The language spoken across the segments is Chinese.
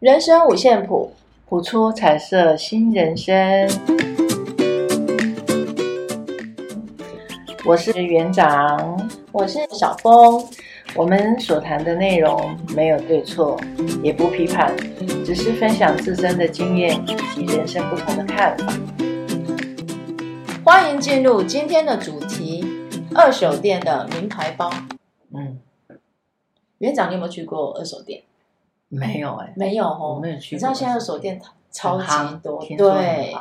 人生五线谱，谱出彩色新人生。我是园长，我是小峰。我们所谈的内容没有对错，也不批判，只是分享自身的经验以及人生不同的看法。欢迎进入今天的主题：二手店的名牌包。嗯，园长，你有没有去过二手店？没有哎、欸，没有哦，我没有。你知道现在的手店超级多，对，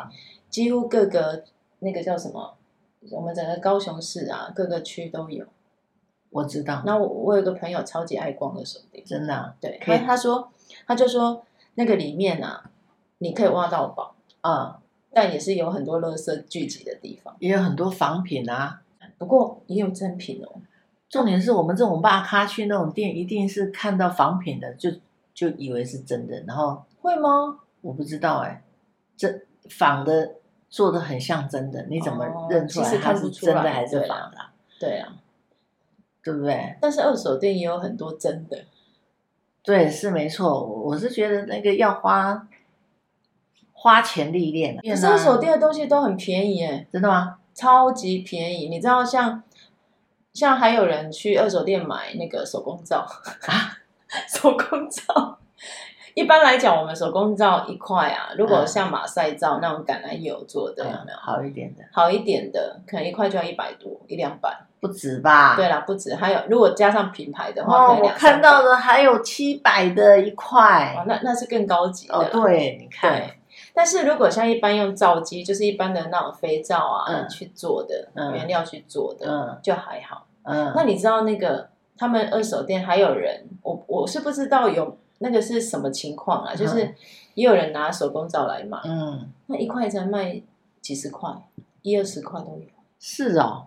几乎各个那个叫什么，我们整个高雄市啊，各个区都有。我知道。那我我有个朋友超级爱逛的手店，真的、啊。对，他他说，他就说那个里面啊，你可以挖到宝啊、嗯，但也是有很多垃圾聚集的地方，也有很多仿品啊，不过也有真品哦。重点是我们这种大咖去那种店，一定是看到仿品的就。就以为是真的，然后会吗？我不知道哎、欸，这仿的做的很像真的，你怎么认出来它是真的还是仿的？哦、对啊，对不对？但是二手店也有很多真的，对，是没错。我是觉得那个要花花钱历练。可是二手店的东西都很便宜哎，真的吗？超级便宜，你知道像像还有人去二手店买那个手工皂啊。手工皂，一般来讲，我们手工皂一块啊，如果像马赛皂那种橄榄油做的，有没有好一点的？好一点的，可能一块就要一百多，一两百，不止吧？对啦，不止。还有，如果加上品牌的话，哦，我看到的还有七百的一块，哦，那那是更高级的。哦，对，你看。但是如果像一般用皂基，就是一般的那种肥皂啊，嗯，去做的，嗯，原料去做的，嗯，就还好。嗯，那你知道那个？他们二手店还有人，我我是不知道有那个是什么情况啊，就是也有人拿手工皂来买，嗯，那一块才卖几十块，一二十块都有。是哦，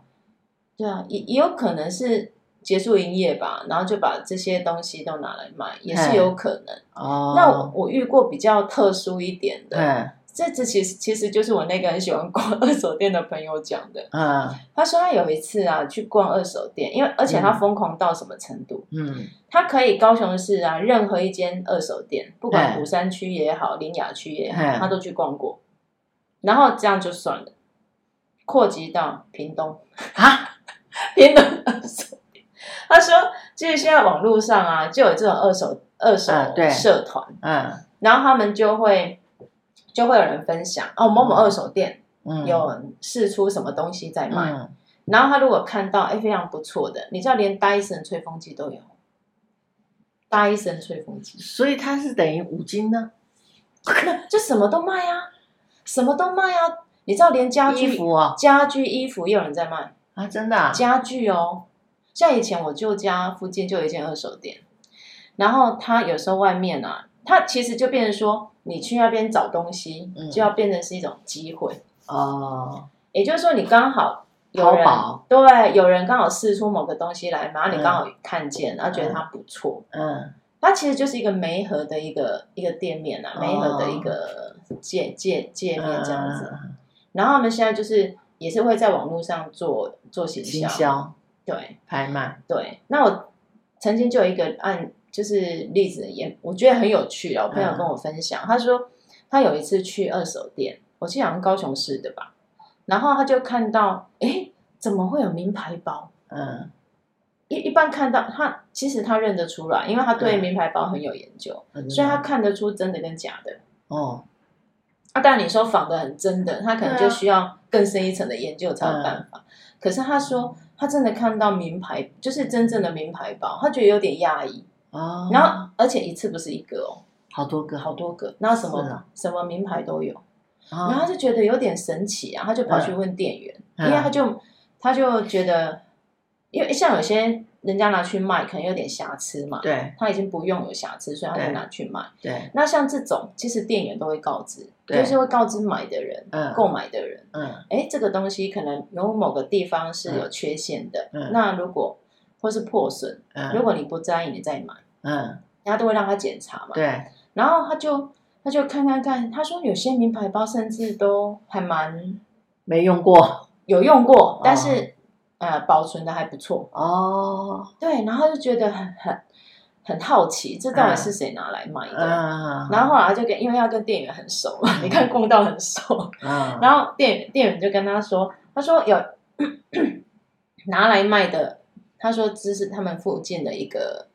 对啊，也也有可能是结束营业吧，然后就把这些东西都拿来卖，也是有可能。哦，那我我遇过比较特殊一点的。这这其实其实就是我那个很喜欢逛 二手店的朋友讲的。嗯，他说他有一次啊去逛二手店，因为而且他疯狂到什么程度？嗯，他可以高雄市啊任何一间二手店，不管鼓山区也好，林雅区也好，他都去逛过。然后这样就算了，扩及到屏东啊，屏东二手店。他说，就是现在网络上啊就有这种二手二手社团，嗯，然后他们就会。就会有人分享哦，某某二手店有试出什么东西在卖，嗯、然后他如果看到哎非常不错的，你知道连戴森吹风机都有，戴森吹风机，所以它是等于五金呢？就什么都卖啊，什么都卖啊，你知道连家具、衣服啊、家具、衣服也有人在卖。啊，真的啊？家具哦，像以前我舅家附近就有一间二手店，然后他有时候外面啊，他其实就变成说。你去那边找东西，就要变成是一种机会哦。也就是说，你刚好有人对有人刚好试出某个东西来，然后你刚好看见，然后觉得它不错，嗯，它其实就是一个媒合的一个一个店面啊，媒合的一个界界界面这样子。然后他们现在就是也是会在网络上做做行销，对，拍卖，对。那我曾经就有一个案。就是例子也，我觉得很有趣啊。我朋友跟我分享，嗯、他说他有一次去二手店，我记得好像高雄市的吧，然后他就看到，哎，怎么会有名牌包？嗯，一一般看到他，其实他认得出来，因为他对名牌包很有研究，嗯、所以他看得出真的跟假的。哦，啊，当然你说仿的很真的，他可能就需要更深一层的研究才有办法。嗯、可是他说他真的看到名牌，就是真正的名牌包，他觉得有点讶异。哦，然后而且一次不是一个哦，好多个，好多个，那什么什么名牌都有，然后他就觉得有点神奇啊，他就跑去问店员，因为他就他就觉得，因为像有些人家拿去卖，可能有点瑕疵嘛，对，他已经不用有瑕疵，所以他就拿去卖。对，那像这种，其实店员都会告知，就是会告知买的人，购买的人，嗯，哎，这个东西可能有某个地方是有缺陷的，那如果或是破损，如果你不在意，你再买。嗯，人家都会让他检查嘛。对，然后他就他就看看看，他说有些名牌包甚至都还蛮没用过，有用过，但是、哦、呃保存的还不错。哦。对，然后就觉得很很很好奇，这到底是谁拿来卖的？然后后来他就跟，因为要跟店员很熟嘛，你看逛到很熟，然后店员店员就跟他说，他说有 拿来卖的，他说这是他们附近的一个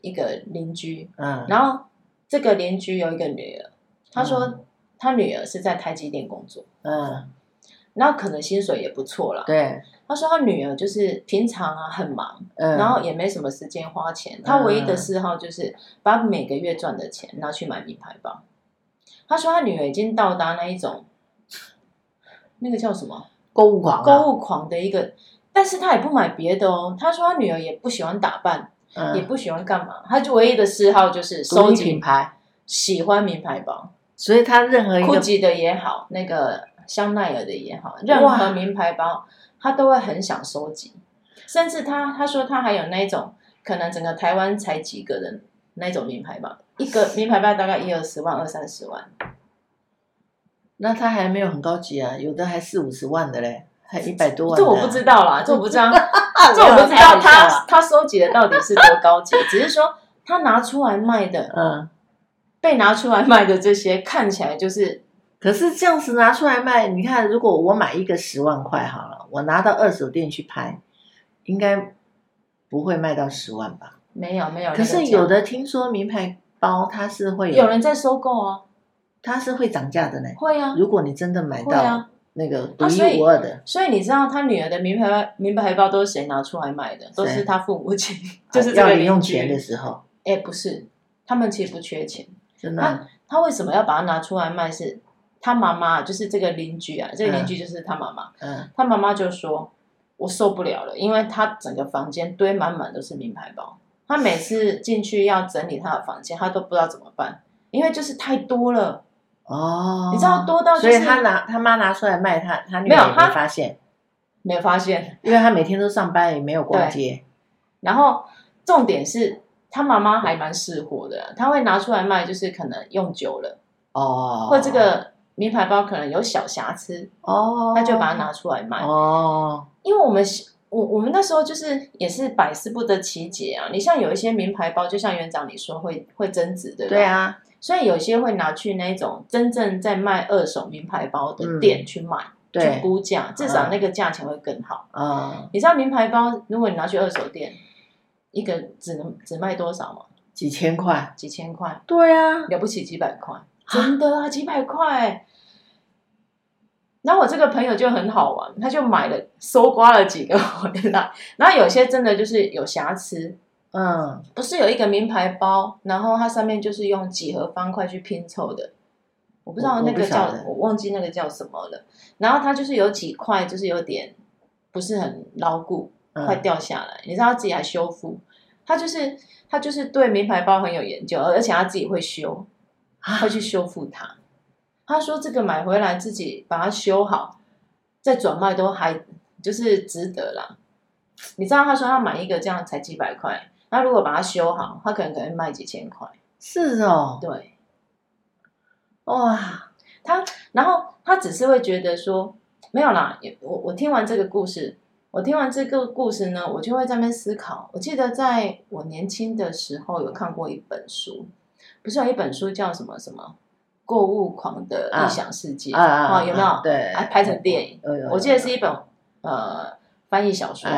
一个邻居，嗯。然后这个邻居有一个女儿，他说他女儿是在台积电工作，嗯，然后可能薪水也不错了，对。他说他女儿就是平常啊很忙，嗯，然后也没什么时间花钱。他唯一的嗜好就是把每个月赚的钱拿去买名牌包。他说他女儿已经到达那一种，那个叫什么？购物狂，购物狂的一个，但是他也不买别的哦。他说他女儿也不喜欢打扮，嗯，也不喜欢干嘛，他就唯一的嗜好就是收集品牌，喜欢名牌包。所以他任何一个 GUCCI 的也好，那个香奈儿的也好，任何名牌包。他都会很想收集，甚至他他说他还有那种可能整个台湾才几个人那种名牌包，一个 名牌包大概一二十万、二三十万。那他还没有很高级啊，有的还四五十万的嘞，还一百多万。这我不知道啦，这我不知道，这我不知道他他收集的到底是多高级，只是说他拿出来卖的，嗯，被拿出来卖的这些看起来就是。可是这样子拿出来卖，你看，如果我买一个十万块好了，我拿到二手店去拍，应该不会卖到十万吧？没有没有。可是有的听说名牌包它是会有，有人在收购哦，它是会涨价的呢。会啊，如果你真的买到那个独一无二的，啊，所以，所以你知道他女儿的名牌名牌包都是谁拿出来卖的？都是他父母亲，就是要零用钱的时候。哎，不是，他们其实不缺钱，真的。他他为什么要把它拿出来卖？是他妈妈就是这个邻居啊，这个邻居就是他妈妈。嗯，他妈妈就说：“我受不了了，因为他整个房间堆满满都是名牌包。他每次进去要整理他的房间，他都不知道怎么办，因为就是太多了。哦，你知道多到，就是，所以他拿他妈拿出来卖，他他女儿也没发现，没有发现，因为他每天都上班，也没有逛街。然后重点是他妈妈还蛮识货的，他会拿出来卖，就是可能用久了哦，或这个。”名牌包可能有小瑕疵哦，他就把它拿出来卖哦。因为我们我我们那时候就是也是百思不得其解啊。你像有一些名牌包，就像园长你说会会增值对吧，对啊。所以有些会拿去那种真正在卖二手名牌包的店去卖，嗯、去估价，至少那个价钱会更好啊。嗯、你知道名牌包，如果你拿去二手店，一个只能只卖多少吗？几千块，几千块，对啊，了不起几百块。真的啊，几百块。然后我这个朋友就很好玩，他就买了，搜刮了几个回来。然后有些真的就是有瑕疵，嗯，不是有一个名牌包，然后它上面就是用几何方块去拼凑的，我不知道那个叫，我，我忘记那个叫什么了。然后它就是有几块，就是有点不是很牢固，快掉下来。嗯，你知道他自己还修复，他就是他就是对名牌包很有研究，而且他自己会修。会去修复它。他说：“这个买回来自己把它修好，再转卖都还就是值得啦。你知道，他说他买一个这样才几百块，那如果把它修好，他可能可能卖几千块。是哦，对，哇，他然后他只是会觉得说没有啦。我我听完这个故事，我听完这个故事呢，我就会在那边思考。我记得在我年轻的时候有看过一本书。”不是有一本书叫什么什么购物狂的异想世界啊，啊，啊？有没有？对，还拍成电影。我记得是一本呃翻译小说，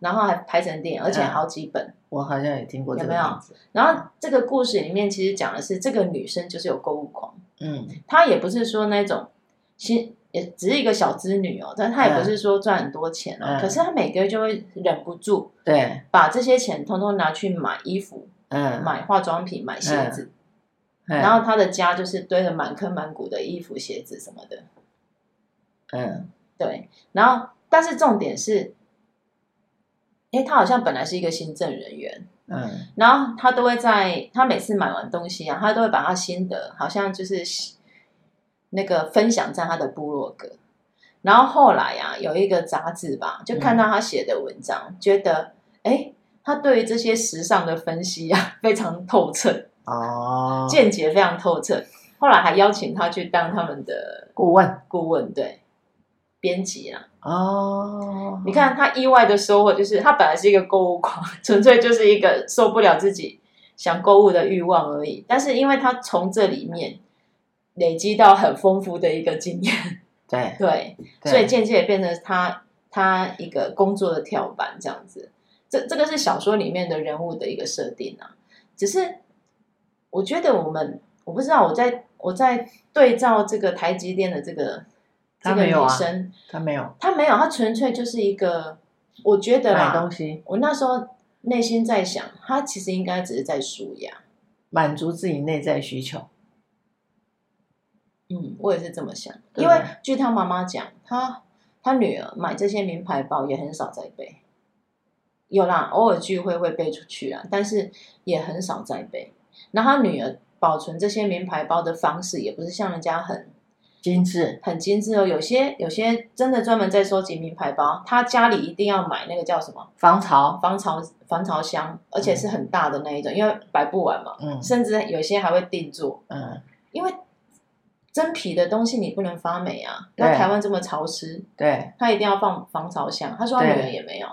然后还拍成电影，而且好几本。我好像也听过这个有没有？然后这个故事里面其实讲的是这个女生就是有购物狂。嗯，她也不是说那种，其实也只是一个小资女哦，但她也不是说赚很多钱哦。可是她每个月就会忍不住，对，把这些钱通通拿去买衣服，嗯，买化妆品，买鞋子。然后她的家就是堆了满坑满谷的衣服、鞋子什么的，嗯，对。然后，但是重点是，哎，他好像本来是一个行政人员，嗯，然后他都会在他每次买完东西啊，他都会把他心得，好像就是那个分享在他的部落格。然后后来啊，有一个杂志吧，就看到他写的文章，嗯、觉得，哎，他对于这些时尚的分析啊，非常透彻。哦，见解非常透彻。后来还邀请他去当他们的顾问，顾问对，编辑啊。哦，你看他意外的收获就是，他本来是一个购物狂，纯粹就是一个受不了自己想购物的欲望而已。但是因为他从这里面累积到很丰富的一个经验，对对，所以渐渐也变成他他一个工作的跳板这样子。这这个是小说里面的人物的一个设定啊。只是我觉得我们我不知道我在我在对照这个台积电的这个这个女生，他没有，他没有，他纯粹就是一个。我觉得买东西，我那时候内心在想，他其实应该只是在舒压，满足自己内在需求。嗯，我也是这么想。因为据他妈妈讲，他他女儿买这些名牌包也很少在背，有啦，偶尔聚会会背出去啊，但是也很少在背。然后他女儿保存这些名牌包的方式，也不是像人家很。精致，很精致哦。有些有些真的专门在收集名牌包，他家里一定要买那个叫什么防潮防潮防潮箱，而且是很大的那一种，嗯、因为摆不完嘛。嗯，甚至有些还会定做。嗯，因为真皮的东西你不能发霉啊。那台湾这么潮湿，对，他一定要放防潮箱。他说他女儿也没有，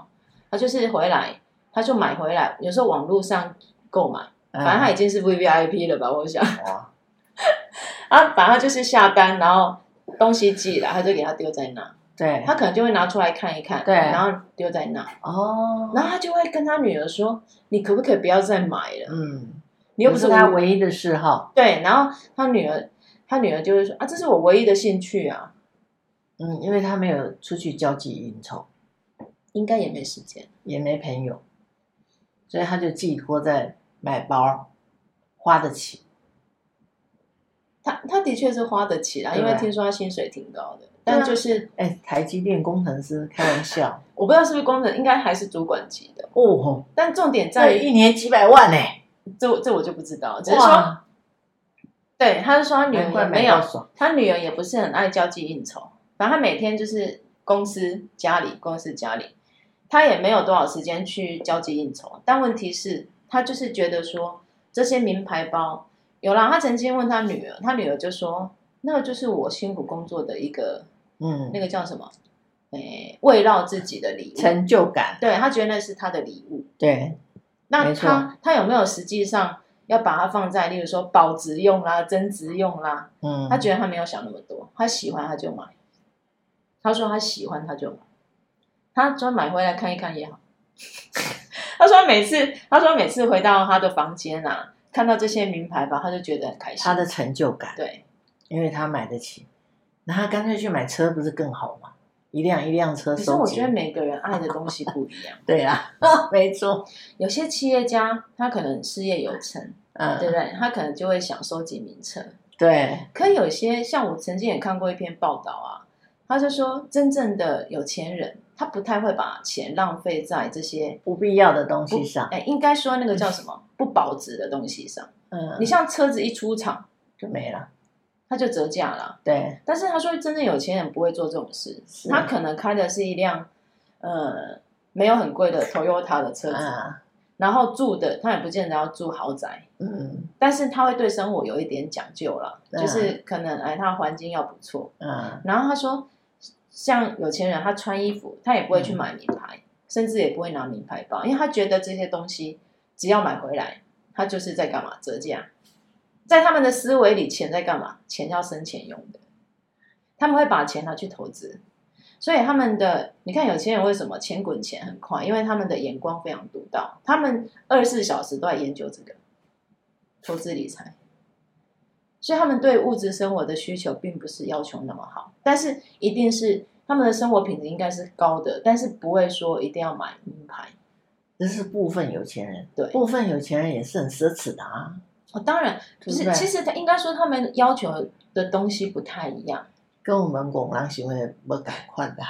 他就是回来他就买回来，有时候网络上购买，反正他已经是 VVIP 了吧？我想。啊，反正就是下班，然后东西寄来，他就给他丢在那。对，他可能就会拿出来看一看，对，然后丢在那。哦，然后他就会跟他女儿说：“你可不可以不要再买了？”嗯，你又不是他唯一的嗜好。对，然后他女儿，他女儿就会说：“啊，这是我唯一的兴趣啊。”嗯，因为他没有出去交际应酬，应该也没时间，也没朋友，所以他就寄托在买包，花得起。他他的确是花得起啦，因为听说他薪水挺高的，但就是哎，台积电工程师，开玩笑，我不知道是不是工程，应该还是主管级的哦。但重点在于一年几百万呢，这这我就不知道，只是说，对，他是说他女儿没有，他女儿也不是很爱交际应酬，反正他每天就是公司家里，公司家里，他也没有多少时间去交际应酬。但问题是，他就是觉得说这些名牌包。有啦，他曾经问他女儿，他女儿就说：“那个就是我辛苦工作的一个，嗯，那个叫什么？诶，慰劳自己的礼物，成就感。对，他觉得那是他的礼物。对，那他他有没有实际上要把它放在，例如说保值用啦、增值用啦？嗯，他觉得他没有想那么多，他喜欢他就买。他说他喜欢他就买，他专买回来看一看也好。他说每次，他说每次回到他的房间啊。”看到这些名牌吧，他就觉得很开心。他的成就感，对，因为他买得起，那他干脆去买车不是更好吗？一辆一辆车。可是我觉得每个人爱的东西不一样。对啊，没错。有些企业家他可能事业有成，嗯，对不对？他可能就会想收集名车。对。可有些像我曾经也看过一篇报道啊，他就说真正的有钱人，他不太会把钱浪费在这些不必要的东西上。哎，应该说那个叫什么？不保值的东西上，嗯，你像车子一出厂就没了，他就折价了。对，但是他说，真正有钱人不会做这种事，他可能开的是一辆，呃，没有很贵的 Toyota 的车子，然后住的他也不见得要住豪宅，嗯，但是他会对生活有一点讲究了，就是可能哎，他环境要不错，嗯，然后他说，像有钱人他穿衣服，他也不会去买名牌，甚至也不会拿名牌包，因为他觉得这些东西。只要买回来，他就是在干嘛？折价。在他们的思维里，钱在干嘛？钱要生钱用的。他们会把钱拿去投资，所以他们的你看，有钱人为什么钱滚钱很快？因为他们的眼光非常独到，他们二十四小时都在研究这个投资理财。所以他们对物质生活的需求并不是要求那么好，但是一定是他们的生活品质应该是高的，但是不会说一定要买名牌。这是部分有钱人，对，部分有钱人也是很奢侈的啊。哦，当然，不是，其实他应该说他们要求的东西不太一样，跟我们广东行为不赶快的。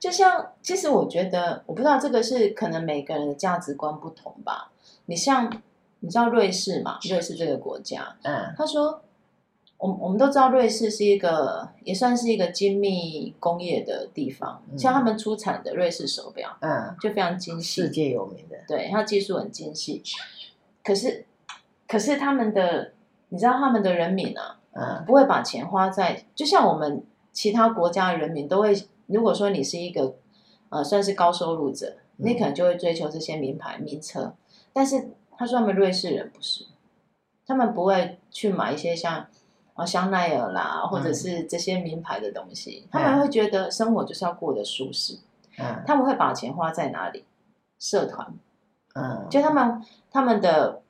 就像，其实我觉得，我不知道这个是可能每个人的价值观不同吧。你像，你知道瑞士嘛？瑞士这个国家，嗯，他说。我我们都知道瑞士是一个也算是一个精密工业的地方，嗯、像他们出产的瑞士手表，嗯，就非常精细，世界有名的，对，它技术很精细。可是，可是他们的，你知道他们的人民啊，嗯，不会把钱花在，就像我们其他国家的人民都会，如果说你是一个呃算是高收入者，你可能就会追求这些名牌名车，但是他说他们瑞士人不是，他们不会去买一些像啊香奈儿啦，或者是这些名牌的东西，嗯、他们会觉得生活就是要过得舒适。嗯，他们会把钱花在哪里？社团。嗯，就他们他们的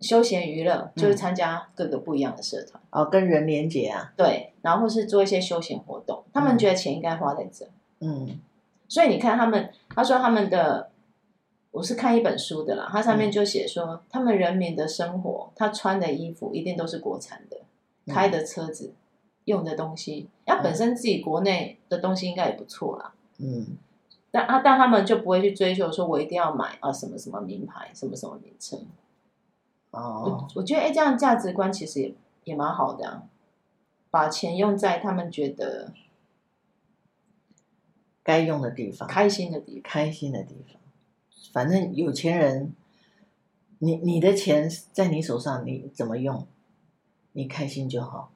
休闲娱乐就是参加各个不一样的社团、嗯、哦，跟人连接啊。对，然后或是做一些休闲活动，他们觉得钱应该花在这。嗯，所以你看他们，他说他们的。我是看一本书的啦，它上面就写说，嗯、他们人民的生活，他穿的衣服一定都是国产的，嗯、开的车子，用的东西，那本身自己国内的东西应该也不错啦。嗯，但啊，但他们就不会去追求说，我一定要买啊什么什么名牌，什么什么名称。哦，我我觉得哎，这样价值观其实也也蛮好的啊，把钱用在他们觉得该用的地方，开心的地方，开心的地方。反正有钱人，你你的钱在你手上，你怎么用，你开心就好。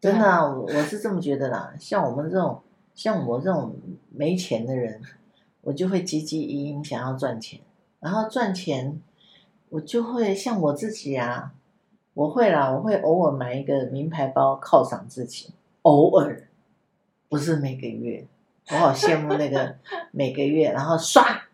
真的啊，我我是这么觉得啦。像我们这种，像我这种没钱的人，我就会汲汲营营想要赚钱，然后赚钱，我就会像我自己啊，我会啦，我会偶尔买一个名牌包犒赏自己，偶尔，不是每个月。我好羡慕那个每个月然后刷。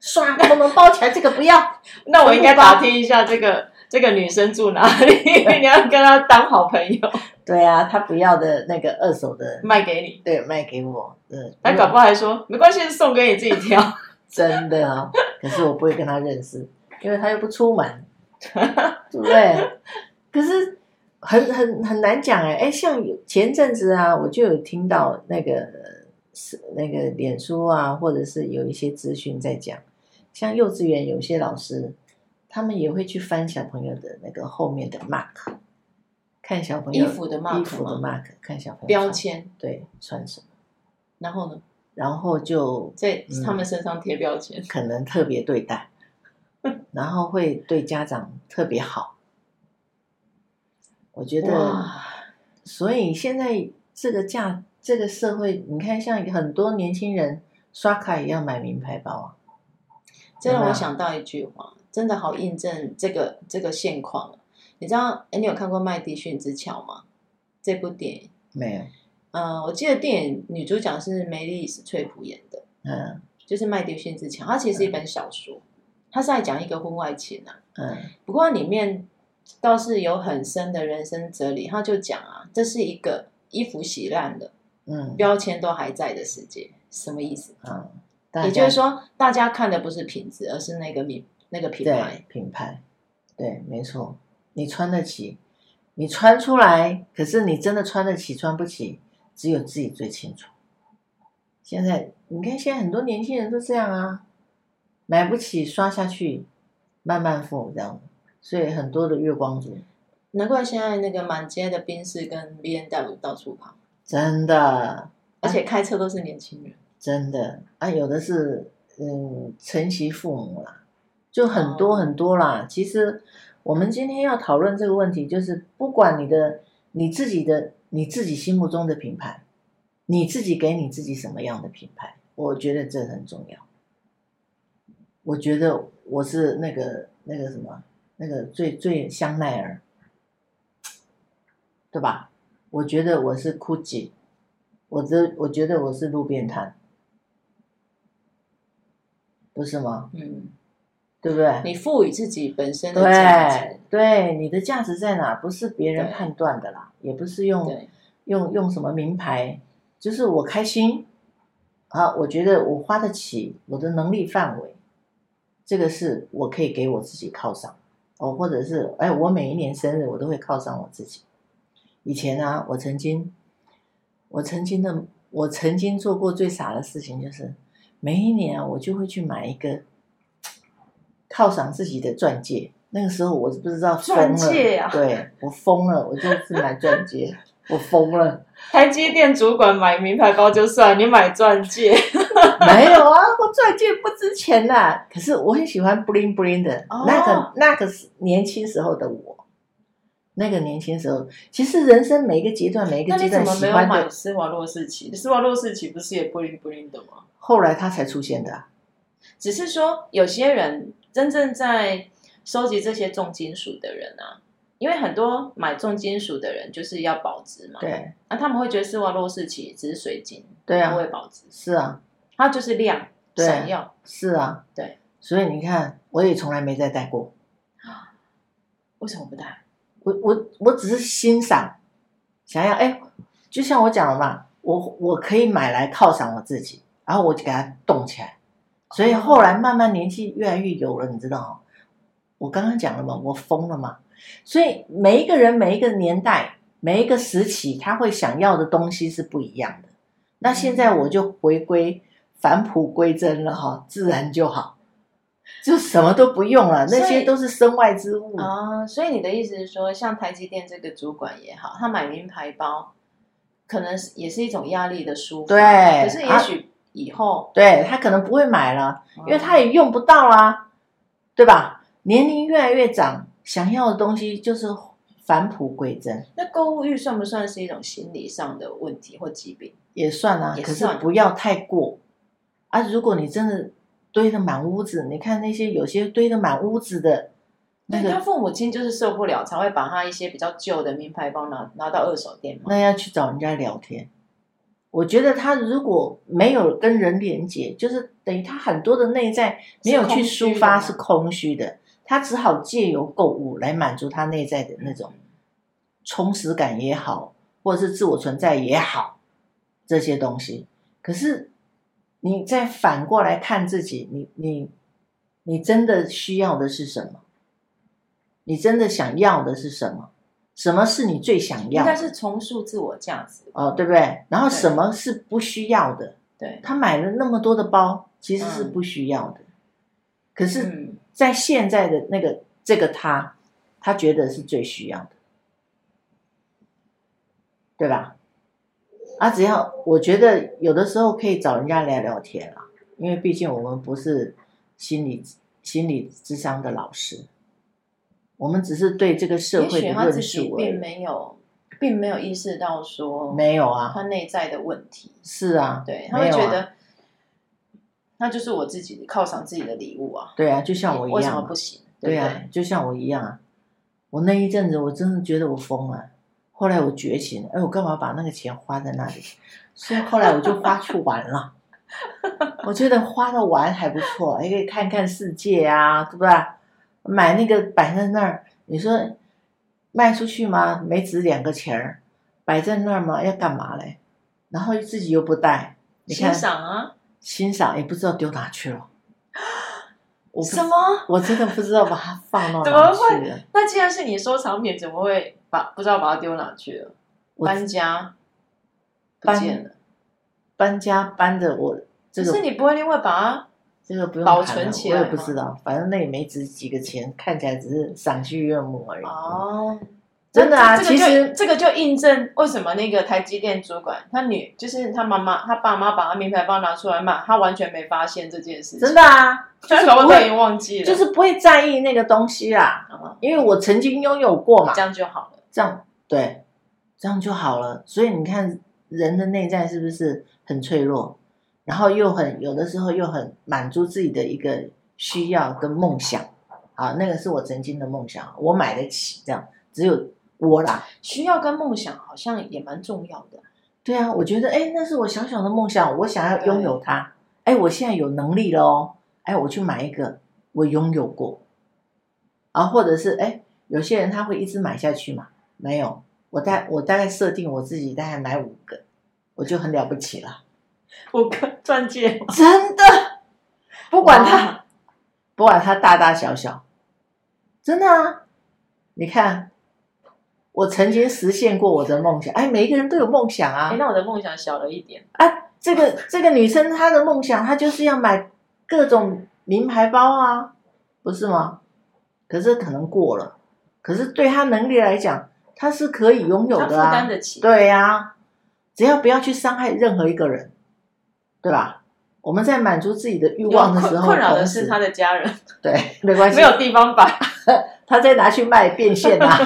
刷，我们包起来，这个不要。那我应该打听一下，这个这个女生住哪里？你要跟她当好朋友。对啊，她不要的那个二手的卖给你，对，卖给我。嗯，她搞不好还说没关系，送给你自己挑。真的啊，可是我不会跟她认识，因为她又不出门，对不对？可是很很很难讲哎哎，像前阵子啊，我就有听到那个是那个脸书啊，或者是有一些资讯在讲。像幼稚园有些老师，他们也会去翻小朋友的那个后面的 mark，看小朋友衣服的 mark，衣服的 mark，看小朋友标签，对，穿什么，然后呢？然后就在他们身上贴标签，嗯，可能特别对待，然后会对家长特别好。我觉得，所以现在这个价，这个社会，你看，像很多年轻人刷卡也要买名牌包啊。这让我想到一句话，真的好印证这个这个现况。你知道，哎，你有看过《麦迪逊之桥》吗？这部电影没有。嗯，我记得电影女主角是梅丽史翠普演的。嗯，就是《麦迪逊之桥》，它其实是一本小说，它是在讲一个婚外情啊。嗯。不过里面倒是有很深的人生哲理，他就讲啊，这是一个衣服洗烂了，嗯，标签都还在的世界，什么意思？嗯。也就是说，大家看的不是品质，而是那个名那个品牌。品牌，对，没错。你穿得起，你穿出来，可是你真的穿得起，穿不起，只有自己最清楚。现在你看，现在很多年轻人都这样啊，买不起，刷下去，慢慢付这样。所以很多的月光族，难怪现在那个满街的宾士跟 B N W 到处跑，真的，而且开车都是年轻人。真的啊，有的是嗯，承袭父母啦，就很多很多啦。哦、其实我们今天要讨论这个问题，就是不管你的你自己的你自己心目中的品牌，你自己给你自己什么样的品牌，我觉得这很重要。我觉得我是那个那个什么那个最最香奈儿，对吧？我觉得我是 GUCCI，我这我觉得我是路边摊。不是吗？嗯，对不对？你赋予自己本身的价值，对，对，你的价值在哪？不是别人判断的啦，也不是用用用什么名牌，就是我开心啊，我觉得我花得起，我的能力范围，这个是我可以给我自己犒赏哦，或者是哎，我每一年生日我都会犒赏我自己。以前啊，我曾经，我曾经的，我曾经做过最傻的事情就是。每一年啊，我就会去买一个犒赏自己的钻戒。那个时候我是不知道疯了，钻戒啊、对，我疯了，我就是买钻戒，我疯了。台积电主管买名牌包就算，你买钻戒？没有啊，我钻戒不值钱啦。可是我很喜欢 bling bling 的，哦、那个那个是年轻时候的我。那个年轻时候，其实人生每一个阶段，每一个阶段喜欢的。那你怎么没有买施华洛世奇？施华洛世奇不是也 bling bling 的吗？后来他才出现的，啊，只是说有些人真正在收集这些重金属的人啊，因为很多买重金属的人就是要保值嘛。对。那他们会觉得施华洛世奇只是水晶，对啊，不会保值。是啊，它就是亮闪耀。是啊，对。所以你看，我也从来没再戴过。为什么不戴？我我我只是欣赏，想要哎，就像我讲的嘛，我我可以买来犒赏我自己，然后我就给它动起来。所以后来慢慢年纪越来越有了，你知道吗，我刚刚讲了嘛，我疯了嘛。所以每一个人、每一个年代、每一个时期，他会想要的东西是不一样的。那现在我就回归返璞归真了哈，自然就好，就什么都不用了，那些都是身外之物啊。所以你的意思是说，像台积电这个主管也好，他买名牌包，可能也是一种压力的抒发。对，可是也许。以后对他可能不会买了，因为他也用不到啦，嗯、对吧？年龄越来越长，想要的东西就是返璞归真。那购物欲算不算是一种心理上的问题或疾病？也算啊，算。可是不要太过啊！如果你真的堆得满屋子，你看那些有些堆得满屋子的，那个他父母亲就是受不了，才会把他一些比较旧的名牌包拿拿到二手店嘛。那要去找人家聊天。我觉得他如果没有跟人连接，就是等于他很多的内在没有去抒发，是空虚的。他只好借由购物来满足他内在的那种充实感也好，或者是自我存在也好，这些东西。可是你再反过来看自己，你你你真的需要的是什么？你真的想要的是什么？什么是你最想要的？应该是重塑自我价值哦，对不对？然后什么是不需要的？对，他买了那么多的包，其实是不需要的。嗯、可是，在现在的那个这个他，他觉得是最需要的，对吧？啊，只要我觉得有的时候可以找人家聊聊天啊，因为毕竟我们不是心理心理智商的老师。我们只是对这个社会的论述，并没有，并没有意识到说没有啊，他内在的问题是啊，对，他会觉得，那就是我自己犒赏自己的礼物啊，对啊，就像我一样，为什么不行？对啊，就像我一样啊，我那一阵子我真的觉得我疯了，后来我觉醒，哎，我干嘛把那个钱花在那里？所以后来我就花去玩了，我觉得花的玩还不错，也可以看看世界啊，对不对？买那个摆在那儿，你说卖出去吗？没值两个钱儿，摆在那儿吗？要干嘛嘞？然后自己又不带，你看欣赏啊，欣赏也不知道丢哪去了。我什么？我真的不知道把它放到哪去了。那既然是你收藏品，怎么会把不知道把它丢哪去了？搬家不见了，搬家搬的我这个，可是你不会另外把它。这个不用保存起来，我也不知道，反正那也没值几个钱，看起来只是赏心悦目而已。哦，真的啊，这个、其实这个就印证为什么那个台积电主管他女就是他妈妈他爸妈把他名牌包拿出来卖，他完全没发现这件事情。真的啊，就是不会忘记了，就是不会在意那个东西啦。嗯、因为我曾经拥有过嘛，这样就好了。这样对，这样就好了。所以你看，人的内在是不是很脆弱？然后又很有的时候又很满足自己的一个需要跟梦想，啊，那个是我曾经的梦想，我买得起这样，只有我啦。需要跟梦想好像也蛮重要的。对啊，我觉得哎，那是我小小的梦想，我想要拥有它。哎，我现在有能力了哦，哎，我去买一个，我拥有过。啊，或者是哎，有些人他会一直买下去嘛？没有，我大我大概设定我自己大概买五个，我就很了不起了。五个钻戒，真的，不管它，不管它大大小小，真的啊！你看，我曾经实现过我的梦想。哎，每一个人都有梦想啊。哎，那我的梦想小了一点。啊，这个这个女生她的梦想，她就是要买各种名牌包啊，不是吗？可是可能过了，可是对她能力来讲，她是可以拥有的啊，负担得起。对呀，啊，只要不要去伤害任何一个人。对吧？我们在满足自己的欲望的时候，困扰的是他的家人。对，没关系，没有地方摆，他再拿去卖变现啊。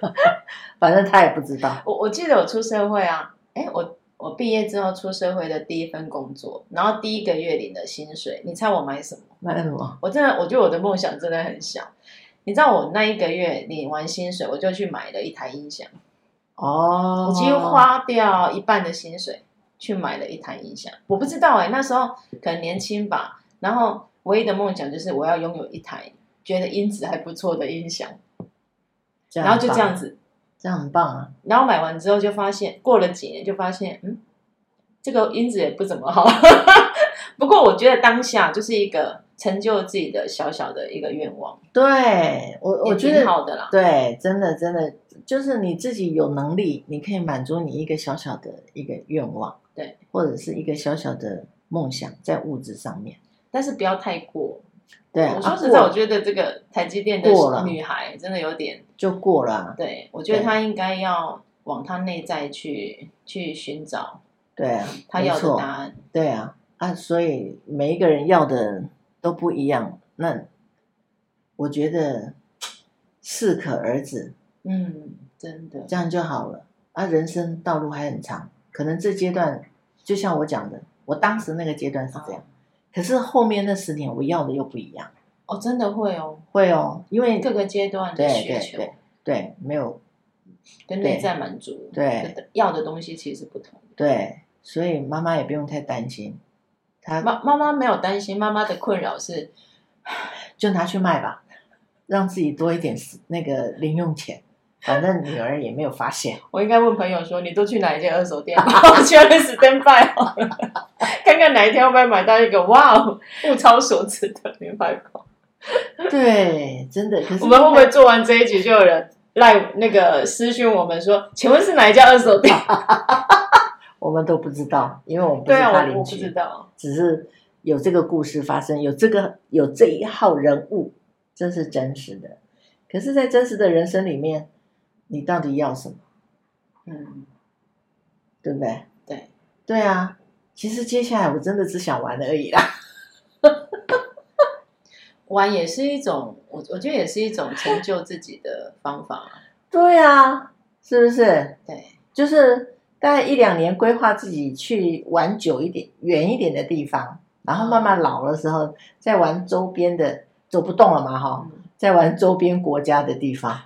反正他也不知道。我我记得我出社会啊，哎，我我毕业之后出社会的第一份工作，然后第一个月领的薪水，你猜我买什么？买什么？我真的，我觉得我的梦想真的很小。你知道我那一个月领完薪水，我就去买了一台音响。哦，我几乎花掉一半的薪水去买了一台音响。我不知道哎、欸，那时候可能年轻吧。然后唯一的梦想就是我要拥有一台觉得音质还不错的音响。然后就这样子，这样很棒啊。然后买完之后就发现，过了几年就发现，嗯，这个音质也不怎么好。不过我觉得当下就是一个成就自己的小小的一个愿望。对我，我觉得好的啦。对，真的真的就是你自己有能力，你可以满足你一个小小的一个愿望，对，或者是一个小小的梦想在物质上面，但是不要太过。对，我说实在，我觉得这个台积电的女孩真的有点就过了。对，我觉得她应该要往她内在去去寻找，对啊，她要的答案。对啊，啊，所以每一个人要的都不一样。那我觉得适可而止，嗯，真的这样就好了。啊，人生道路还很长，可能这阶段就像我讲的，我当时那个阶段是这样。哦可是后面那十年我要的又不一样哦，真的会哦，会哦，因为各个阶段的需求，对没有跟内在满足，对，要的东西其实不同的，对，所以妈妈也不用太担心，她妈妈妈没有担心，妈妈的困扰是，就拿去卖吧，让自己多一点那个零用钱。反正女儿也没有发现。我应该问朋友说：“你都去哪一间二手店？我去 stand by 好了，看看哪一天会不会买到一个哇，物超所值的名牌包。”对，真的。可是我们会不会做完这一集就有人赖那个私讯我们说：“请问是哪一家二手店？” 我们都不知道，因为我们不是他邻居。对啊，我不知道，只是有这个故事发生，有这个有这一号人物，这是真实的。可是，在真实的人生里面。你到底要什么？嗯，对不对？对，对啊。其实接下来我真的只想玩而已啦。玩也是一种，我我觉得也是一种成就自己的方法。对啊，是不是？对，就是大概一两年规划自己去玩久一点、远一点的地方，然后慢慢老的时候再玩周边的，走不动了嘛，哈，再玩周边国家的地方。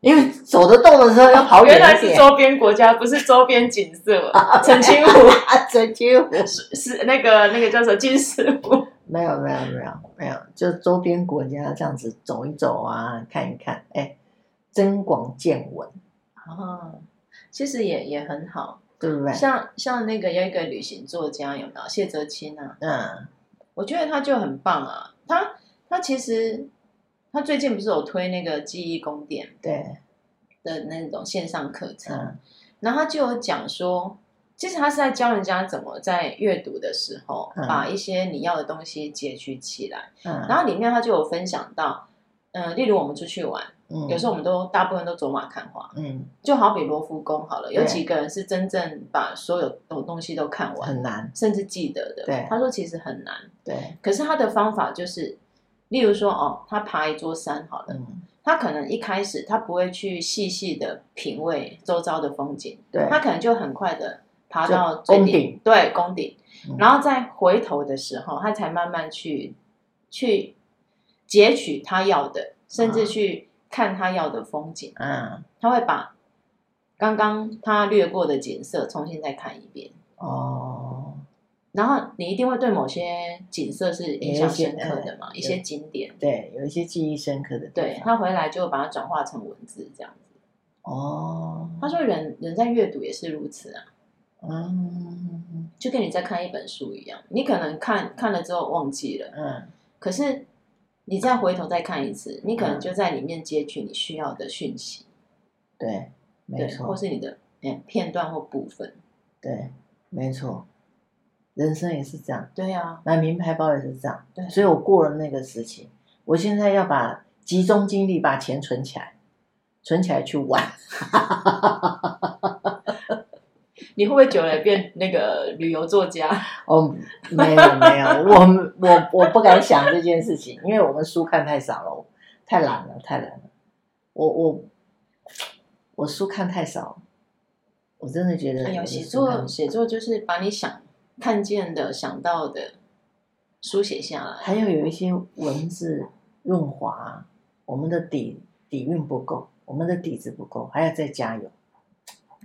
因为走得动的时候要跑远一点。原 来是周边国家，不是周边景色。澄清湖，澄清湖是是那个那个叫什么金丝湖？没有没有没有没有，就周边国家这样子走一走啊，看一看，哎，增广见闻。哦，其实也也很好，对不对？像像那个有一个旅行作家有没有谢哲青啊？嗯，我觉得他就很棒啊，他他其实。他最近不是有推那个记忆宫殿对的那种线上课程，嗯、然后他就有讲说，其实他是在教人家怎么在阅读的时候，嗯、把一些你要的东西截取起来。嗯、然后里面他就有分享到，嗯、呃，例如我们出去玩，嗯、有时候我们都大部分都走马看花，嗯，就好比罗浮宫好了，有几个人是真正把所有东东西都看完，很难，甚至记得的。对，他说其实很难，对，可是他的方法就是。例如说，哦，他爬一座山，好了，嗯、他可能一开始他不会去细细的品味周遭的风景，对，他可能就很快的爬到最顶，顶对，宫顶，嗯、然后再回头的时候，他才慢慢去去截取他要的，甚至去看他要的风景，嗯，他会把刚刚他略过的景色重新再看一遍，哦。然后你一定会对某些景色是印象深刻的嘛？一些景点，对，有一些记忆深刻的。对，他回来就把它转化成文字这样子。哦，他说人人在阅读也是如此啊，嗯，就跟你在看一本书一样，你可能看看了之后忘记了，嗯，可是你再回头再看一次，你可能就在里面截取你需要的讯息。对，没错，或是你的嗯片段或部分。对，没错。人生也是这样，对呀，买名牌包也是这样，对，所以我过了那个时期，我现在要把集中精力把钱存起来，存起来去玩。你会不会久了变那个旅游作家？哦，没有没有，我我我不敢想这件事情，因为我们书看太少了，太懒了，太懒了。我我我书看太少，我真的觉得。哎呦，写作写作就是把你想。看见的、想到的，书写下来。还有有一些文字润滑，我们的底底蕴不够，我们的底子不够，还要再加油。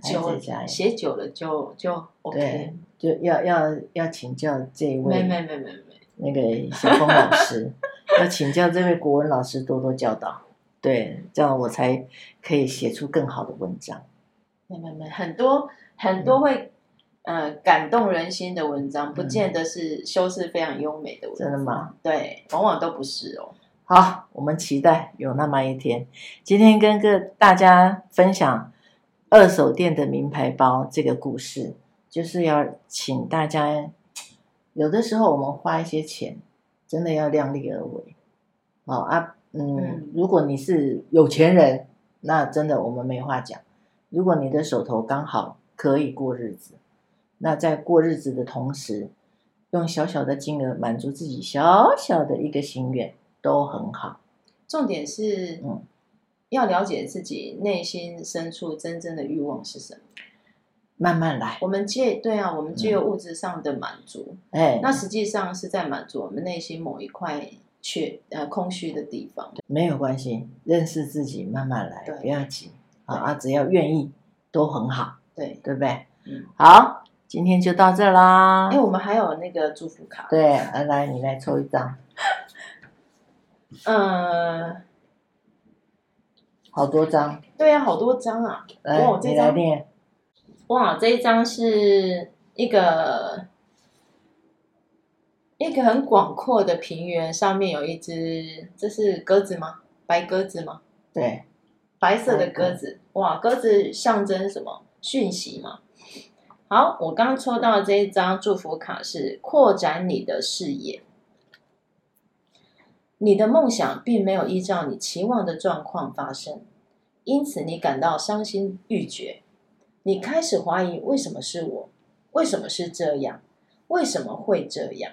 久写久了就就 OK，就要要要请教这位没没没没没那个小峰老师，要请教这位国文老师多多教导，对，这样我才可以写出更好的文章。没没没，很多很多会、嗯、呃感动人心的文章，不见得是修饰非常优美的文章。真的吗？对，往往都不是哦。好，我们期待有那么一天。今天跟各大家分享。二手店的名牌包这个故事，就是要请大家，有的时候我们花一些钱，真的要量力而为。哦啊，嗯，嗯，如果你是有钱人，那真的我们没话讲。如果你的手头刚好可以过日子，那在过日子的同时，用小小的金额满足自己小小的一个心愿，都很好。重点是，嗯。要了解自己内心深处真正的欲望是什么，慢慢来。我们借对啊，我们借由物质上的满足，哎、嗯，那实际上是在满足我们内心某一块缺呃空虚的地方。没有关系，认识自己，慢慢来，不要急啊啊！只要愿意，都很好，对对不对？嗯，好，今天就到这啦。哎，我们还有那个祝福卡，对，来，你来抽一张，嗯。好多张，对呀、啊，好多张啊！来，哇，这张，哇，这一张是一个一个很广阔的平原，上面有一只，这是鸽子吗？白鸽子吗？对，白色的鸽子，哇，鸽子象征什么？讯息嘛。好，我刚抽到的这一张祝福卡是扩展你的视野。你的梦想并没有依照你期望的状况发生，因此你感到伤心欲绝。你开始怀疑为什么是我？为什么是这样？为什么会这样？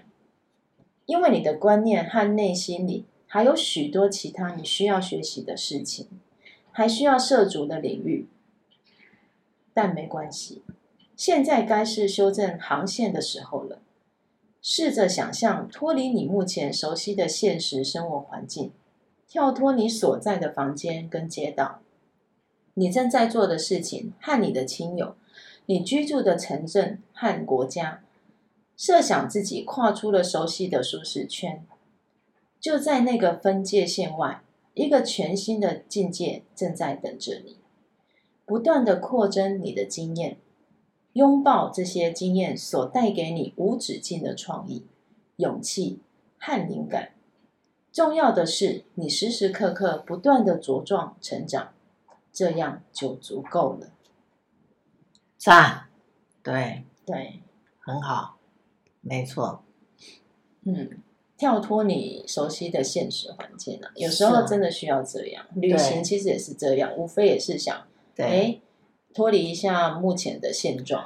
因为你的观念和内心里还有许多其他你需要学习的事情，还需要涉足的领域。但没关系，现在该是修正航线的时候了。试着想象脱离你目前熟悉的现实生活环境，跳脱你所在的房间跟街道，你正在做的事情和你的亲友，你居住的城镇和国家，设想自己跨出了熟悉的舒适圈，就在那个分界线外，一个全新的境界正在等着你，不断的扩增你的经验。拥抱这些经验所带给你无止境的创意、勇气和灵感。重要的是，你时时刻刻不断的茁壮成长，这样就足够了。赞，对对，很好，没错。嗯，跳脱你熟悉的现实环境啊，有时候真的需要这样。旅行其实也是这样，无非也是想，哎。脱离一下目前的现状，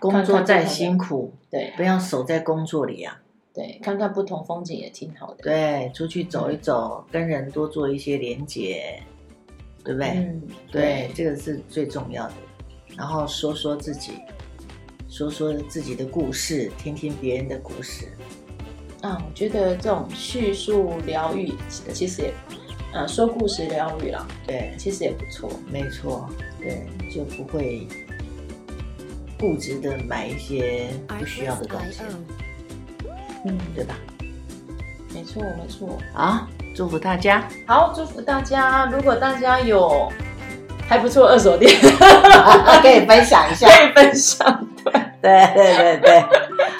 工作再辛苦，对，不要守在工作里啊。对，看看不同风景也挺好的。对，出去走一走，跟人多做一些连接，对不对？嗯，对，这个是最重要的。然后说说自己，说说自己的故事，听听别人的故事。啊，我觉得这种叙述疗愈，其实也。啊，说故事疗愈啦，对，其实也不错，没错，对，就不会固执的买一些不需要的东西，嗯，对吧？没错，没错。好，祝福大家，好，祝福大家。如果大家有还不错二手店，可以分享一下，可以分享，对，对，对，对，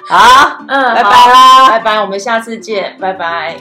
好，嗯，拜拜啦，拜拜，我们下次见，拜拜。